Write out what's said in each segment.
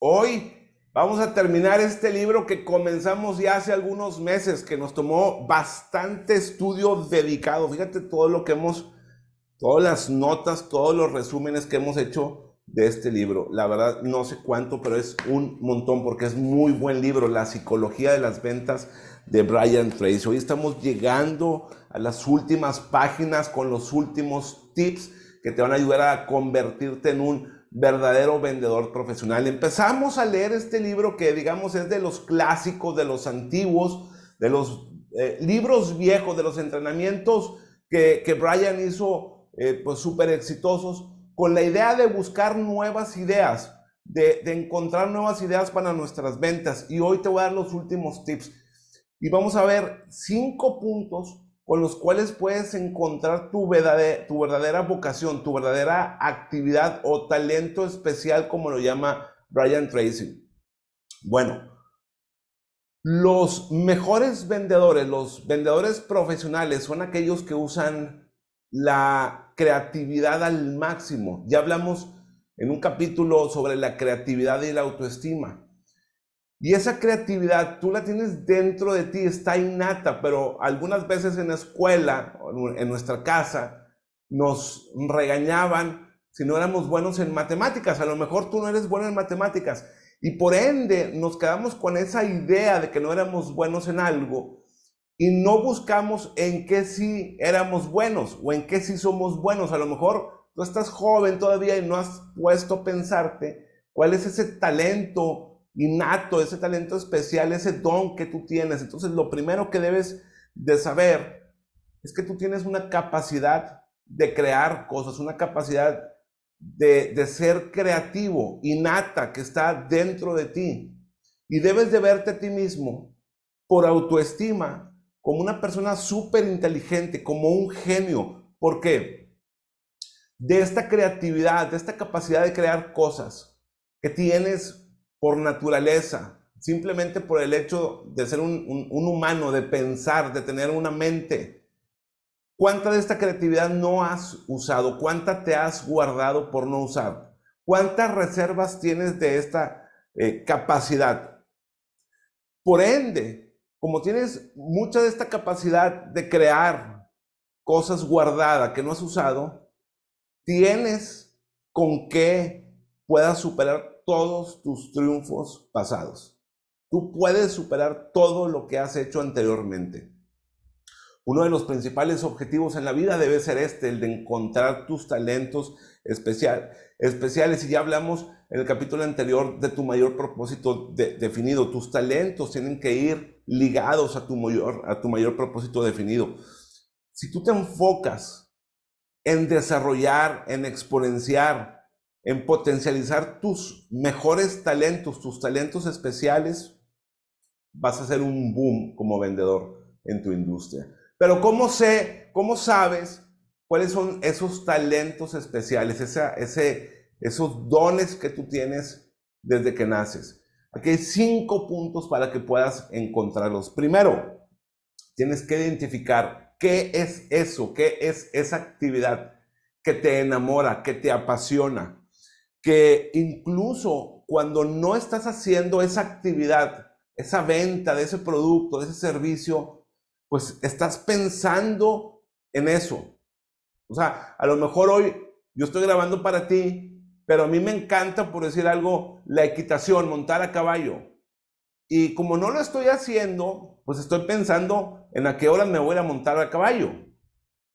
Hoy vamos a terminar este libro que comenzamos ya hace algunos meses, que nos tomó bastante estudio dedicado. Fíjate todo lo que hemos, todas las notas, todos los resúmenes que hemos hecho de este libro. La verdad, no sé cuánto, pero es un montón porque es muy buen libro, La psicología de las ventas de Brian Tracy. Hoy estamos llegando a las últimas páginas con los últimos tips que te van a ayudar a convertirte en un verdadero vendedor profesional. Empezamos a leer este libro que digamos es de los clásicos, de los antiguos, de los eh, libros viejos, de los entrenamientos que, que Brian hizo eh, pues súper exitosos, con la idea de buscar nuevas ideas, de, de encontrar nuevas ideas para nuestras ventas. Y hoy te voy a dar los últimos tips. Y vamos a ver cinco puntos con los cuales puedes encontrar tu verdadera, tu verdadera vocación, tu verdadera actividad o talento especial, como lo llama Brian Tracy. Bueno, los mejores vendedores, los vendedores profesionales son aquellos que usan la creatividad al máximo. Ya hablamos en un capítulo sobre la creatividad y la autoestima. Y esa creatividad tú la tienes dentro de ti, está innata, pero algunas veces en la escuela, en nuestra casa, nos regañaban si no éramos buenos en matemáticas. A lo mejor tú no eres bueno en matemáticas. Y por ende nos quedamos con esa idea de que no éramos buenos en algo y no buscamos en qué sí éramos buenos o en qué sí somos buenos. A lo mejor tú estás joven todavía y no has puesto a pensarte cuál es ese talento innato, ese talento especial, ese don que tú tienes. Entonces, lo primero que debes de saber es que tú tienes una capacidad de crear cosas, una capacidad de, de ser creativo, innata, que está dentro de ti. Y debes de verte a ti mismo por autoestima como una persona súper inteligente, como un genio. ¿Por qué? De esta creatividad, de esta capacidad de crear cosas que tienes por naturaleza, simplemente por el hecho de ser un, humano, de pensar, de tener una mente. ¿Cuánta de esta creatividad no has usado? ¿Cuánta te has guardado por no usar? ¿Cuántas reservas tienes de esta eh, capacidad? Por ende, como tienes mucha de esta capacidad de crear cosas guardadas que no has usado, tienes con qué puedas superar todos tus triunfos pasados. Tú puedes superar todo lo que has hecho anteriormente. Uno de los principales objetivos en la vida debe ser este, el de encontrar tus talentos especial, especiales. Y ya hablamos en el capítulo anterior de tu mayor propósito definido. Tus talentos tienen que ir ligados a tu, mayor, a tu mayor propósito definido. Si tú te enfocas en desarrollar, en exponenciar, en potencializar tus mejores talentos, tus talentos especiales, vas a ser un boom como vendedor en tu industria. Pero ¿cómo sé, cómo sabes cuáles son esos talentos especiales, ese, esos dones que tú tienes desde que naces? Aquí hay cinco puntos para que puedas encontrarlos. Primero, tienes que identificar qué es eso, qué es esa actividad que te enamora, que te apasiona, que incluso cuando no estás haciendo esa actividad, esa venta de ese producto, de ese servicio, pues estás pensando en eso. O sea, a lo mejor hoy yo estoy grabando para ti, pero a mí me encanta, por decir algo, la equitación, montar a caballo. Y como no lo estoy haciendo, pues estoy pensando en a qué hora me voy a montar a caballo.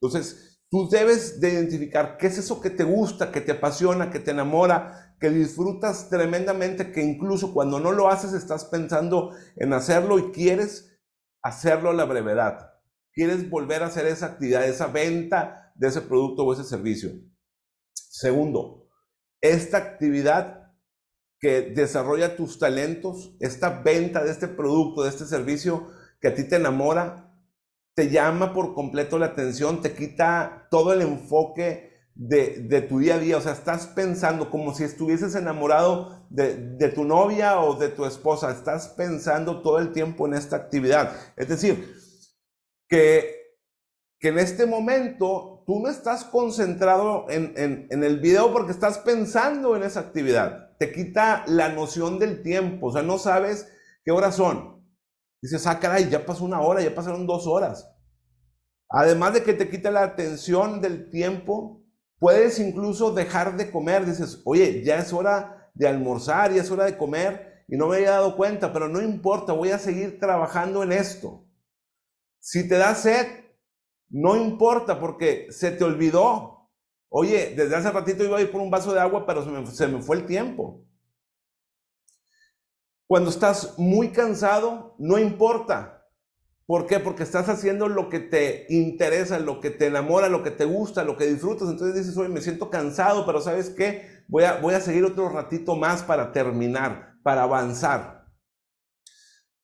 Entonces, Tú debes de identificar qué es eso que te gusta, que te apasiona, que te enamora, que disfrutas tremendamente, que incluso cuando no lo haces estás pensando en hacerlo y quieres hacerlo a la brevedad. Quieres volver a hacer esa actividad, esa venta de ese producto o ese servicio. Segundo, esta actividad que desarrolla tus talentos, esta venta de este producto, de este servicio que a ti te enamora, te llama por completo la atención, te quita todo el enfoque de, tu día a día. O sea, estás pensando como si estuvieses enamorado de, tu novia o de tu esposa. Estás pensando todo el tiempo en esta actividad. Es decir, que, que en este momento tú no estás concentrado en, en el video porque estás pensando en esa actividad. te quita la noción del tiempo, o sea, no sabes qué horas son. Dices, ah, caray, ya pasó una hora, ya pasaron dos horas. Además de que te quita la atención del tiempo, puedes incluso dejar de comer. Dices, oye, ya es hora de almorzar, ya es hora de comer y no me había dado cuenta, pero no importa, voy a seguir trabajando en esto. Si te da sed, no importa porque se te olvidó. Oye, desde hace ratito iba a ir por un vaso de agua, pero se me, se me fue el tiempo. Cuando estás muy cansado, no importa. ¿Por qué? Porque estás haciendo lo que te interesa, lo que te enamora, lo que te gusta, lo que disfrutas. Entonces dices, oye, me siento cansado, pero ¿sabes qué? Voy a, voy a seguir otro ratito más para terminar, para avanzar.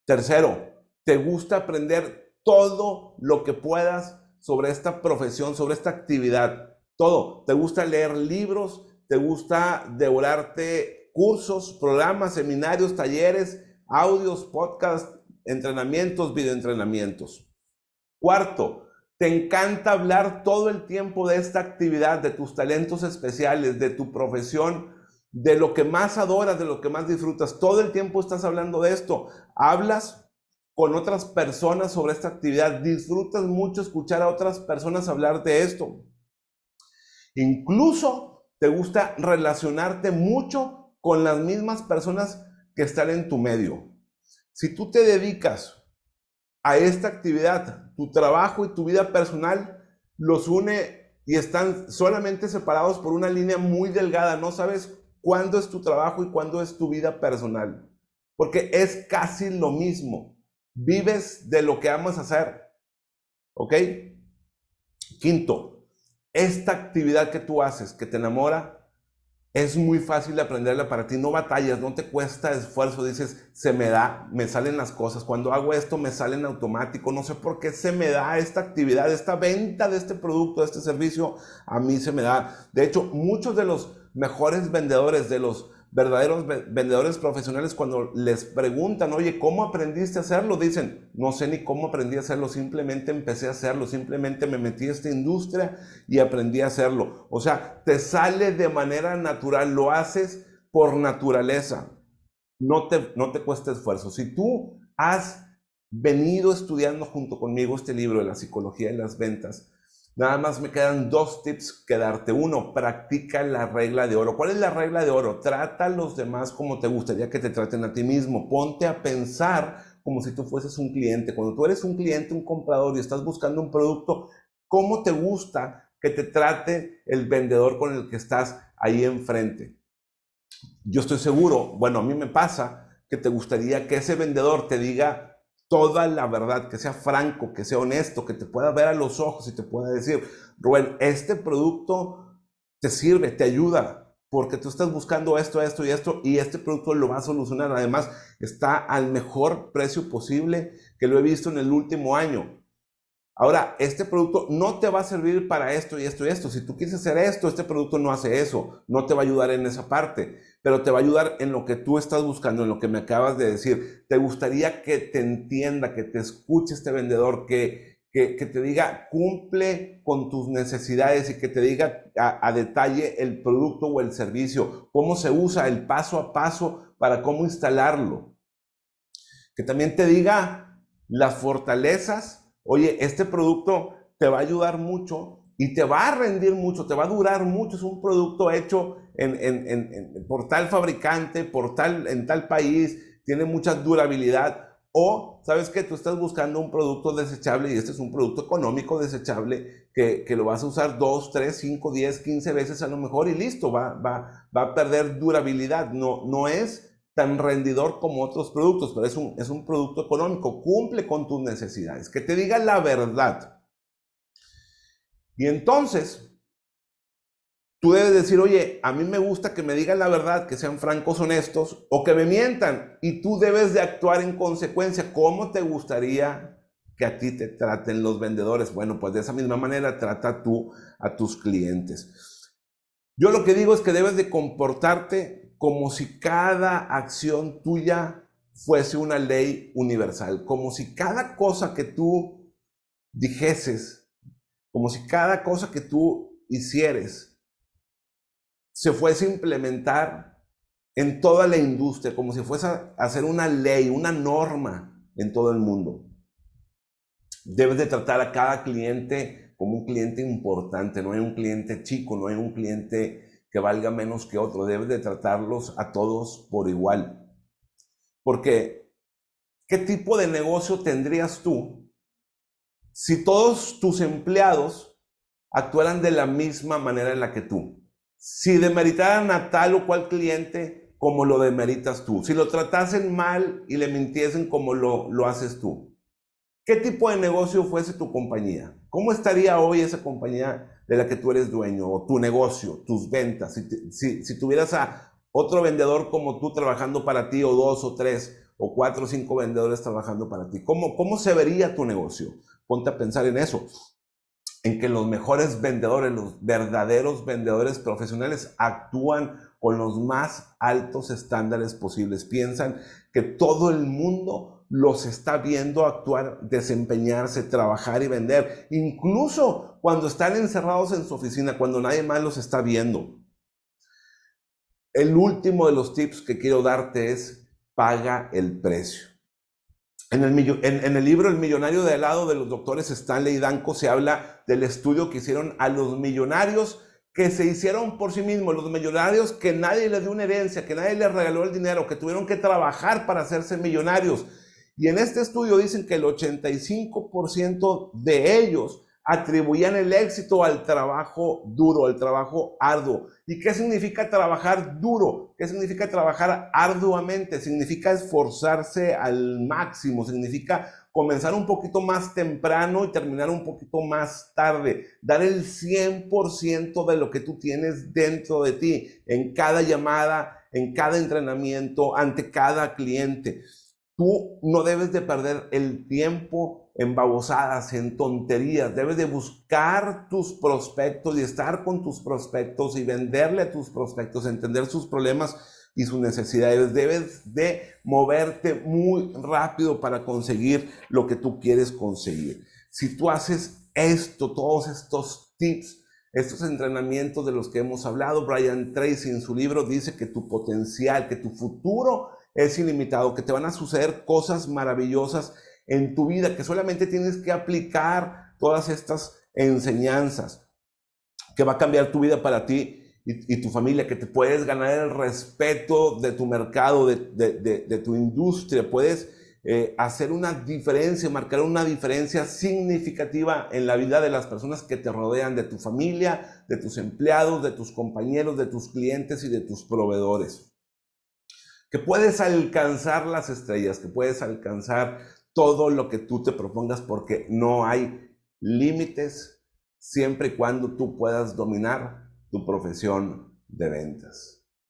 Tercero, te gusta aprender todo lo que puedas sobre esta profesión, sobre esta actividad. Todo. Te gusta leer libros, te gusta devorarte cursos, programas, seminarios, talleres, audios, podcasts, entrenamientos, videoentrenamientos. Cuarto, te encanta hablar todo el tiempo de esta actividad, de tus talentos especiales, de tu profesión, de lo que más adoras, de lo que más disfrutas. Todo el tiempo estás hablando de esto. Hablas con otras personas sobre esta actividad. Disfrutas mucho escuchar a otras personas hablar de esto. Incluso te gusta relacionarte mucho con las mismas personas que están en tu medio. Si tú te dedicas a esta actividad, tu trabajo y tu vida personal los une y están solamente separados por una línea muy delgada. No sabes cuándo es tu trabajo y cuándo es tu vida personal. Porque es casi lo mismo. Vives de lo que amas hacer. ¿Ok? Quinto, esta actividad que tú haces, que te enamora, es muy fácil de aprenderla para ti, no batallas, no te cuesta esfuerzo, dices, se me da, me salen las cosas, cuando hago esto me salen automático, no sé por qué se me da esta actividad, esta venta de este producto, de este servicio, a mí se me da. De hecho, muchos de los mejores vendedores, de los verdaderos vendedores profesionales cuando les preguntan, oye, ¿cómo aprendiste a hacerlo? Dicen, no sé ni cómo aprendí a hacerlo, simplemente empecé a hacerlo, simplemente me metí a esta industria y aprendí a hacerlo. O sea, te sale de manera natural, lo haces por naturaleza, no te, no te cuesta esfuerzo. Si tú has venido estudiando junto conmigo este libro de la psicología de las ventas, Nada más me quedan dos tips que darte. Uno, practica la regla de oro. ¿Cuál es la regla de oro? Trata a los demás como te gustaría que te traten a ti mismo. Ponte a pensar como si tú fueses un cliente. Cuando tú eres un cliente, un comprador y estás buscando un producto, ¿cómo te gusta que te trate el vendedor con el que estás ahí enfrente? Yo estoy seguro, bueno, a mí me pasa que te gustaría que ese vendedor te diga toda la verdad, que sea franco, que sea honesto, que te pueda ver a los ojos y te pueda decir, Rubén, este producto te sirve, te ayuda, porque tú estás buscando esto, esto y esto, y este producto lo va a solucionar. Además, está al mejor precio posible que lo he visto en el último año. Ahora, este producto no te va a servir para esto y esto y esto. Si tú quieres hacer esto, este producto no hace eso. No te va a ayudar en esa parte, pero te va a ayudar en lo que tú estás buscando, en lo que me acabas de decir. Te gustaría que te entienda, que te escuche este vendedor, que, que, te diga cumple con tus necesidades y que te diga a, a detalle el producto o el servicio, cómo se usa, el paso a paso para cómo instalarlo. Que también te diga las fortalezas oye, este producto te va a ayudar mucho y te va a rendir mucho, te va a durar mucho. Es un producto hecho por tal fabricante, por tal, en tal país, tiene mucha durabilidad. O, ¿sabes que Tú estás buscando un producto desechable y este es un producto económico desechable que, lo vas a usar 2, 3, 5, 10, 15 veces a lo mejor y listo, va, va, va a perder durabilidad. No, no es tan rendidor como otros productos, pero es un, es un producto económico, cumple con tus necesidades, que te diga la verdad. Y entonces, tú debes decir, oye, a mí me gusta que me digan la verdad, que sean francos, honestos, o que me mientan, y tú debes de actuar en consecuencia. ¿Cómo te gustaría que a ti te traten los vendedores? Bueno, pues de esa misma manera trata tú a tus clientes. Yo lo que digo es que debes de comportarte como si cada acción tuya fuese una ley universal, como si cada cosa que tú dijeses, como si cada cosa que tú hicieres se fuese a implementar en toda la industria, como si fuese a hacer una ley, una norma en todo el mundo. Debes de tratar a cada cliente como un cliente importante, no hay un cliente chico, no hay un cliente que valga menos que otro, debes de tratarlos a todos por igual. Porque, ¿qué tipo de negocio tendrías tú si todos tus empleados actuaran de la misma manera en la que tú? Si demeritaran a tal o cual cliente como lo demeritas tú, si lo tratasen mal y le mintiesen como lo, lo haces tú, ¿qué tipo de negocio fuese tu compañía? ¿Cómo estaría hoy esa compañía de la que tú eres dueño o tu negocio, tus ventas? Si, si, tuvieras a otro vendedor como tú trabajando para ti o dos o tres o cuatro o cinco vendedores trabajando para ti, ¿cómo, cómo se vería tu negocio? Ponte a pensar en eso en que los mejores vendedores, los verdaderos vendedores profesionales actúan con los más altos estándares posibles. Piensan que todo el mundo los está viendo actuar, desempeñarse, trabajar y vender, incluso cuando están encerrados en su oficina, cuando nadie más los está viendo. El último de los tips que quiero darte es paga el precio. En el, libro El millonario de helado de los doctores Stanley y Danko se habla del estudio que hicieron a los millonarios que se hicieron por sí mismos, los millonarios que nadie les dio una herencia, que nadie les regaló el dinero, que tuvieron que trabajar para hacerse millonarios. Y en este estudio dicen que el 85% de ellos atribuían el éxito al trabajo duro, al trabajo arduo. ¿Y qué significa trabajar duro? ¿Qué significa trabajar arduamente? Significa esforzarse al máximo, significa comenzar un poquito más temprano y terminar un poquito más tarde, dar el 100% de lo que tú tienes dentro de ti, en cada llamada, en cada entrenamiento, ante cada cliente. Tú no debes de perder el tiempo en babosadas, en tonterías. Debes de buscar tus prospectos y estar con tus prospectos y venderle a tus prospectos, entender sus problemas y sus necesidades. Debes de moverte muy rápido para conseguir lo que tú quieres conseguir. Si tú haces esto, todos estos tips, estos entrenamientos de los que hemos hablado, Brian Tracy en su libro dice que tu potencial, que tu futuro es ilimitado, que te van a suceder cosas maravillosas en tu vida, que solamente tienes que aplicar todas estas enseñanzas, que va a cambiar tu vida para ti y, tu familia, que te puedes ganar el respeto de tu mercado, de, tu industria, puedes eh, hacer una diferencia, marcar una diferencia significativa en la vida de las personas que te rodean, de tu familia, de tus empleados, de tus compañeros, de tus clientes y de tus proveedores que puedes alcanzar las estrellas, que puedes alcanzar todo lo que tú te propongas porque no hay límites siempre y cuando tú puedas dominar tu profesión de ventas.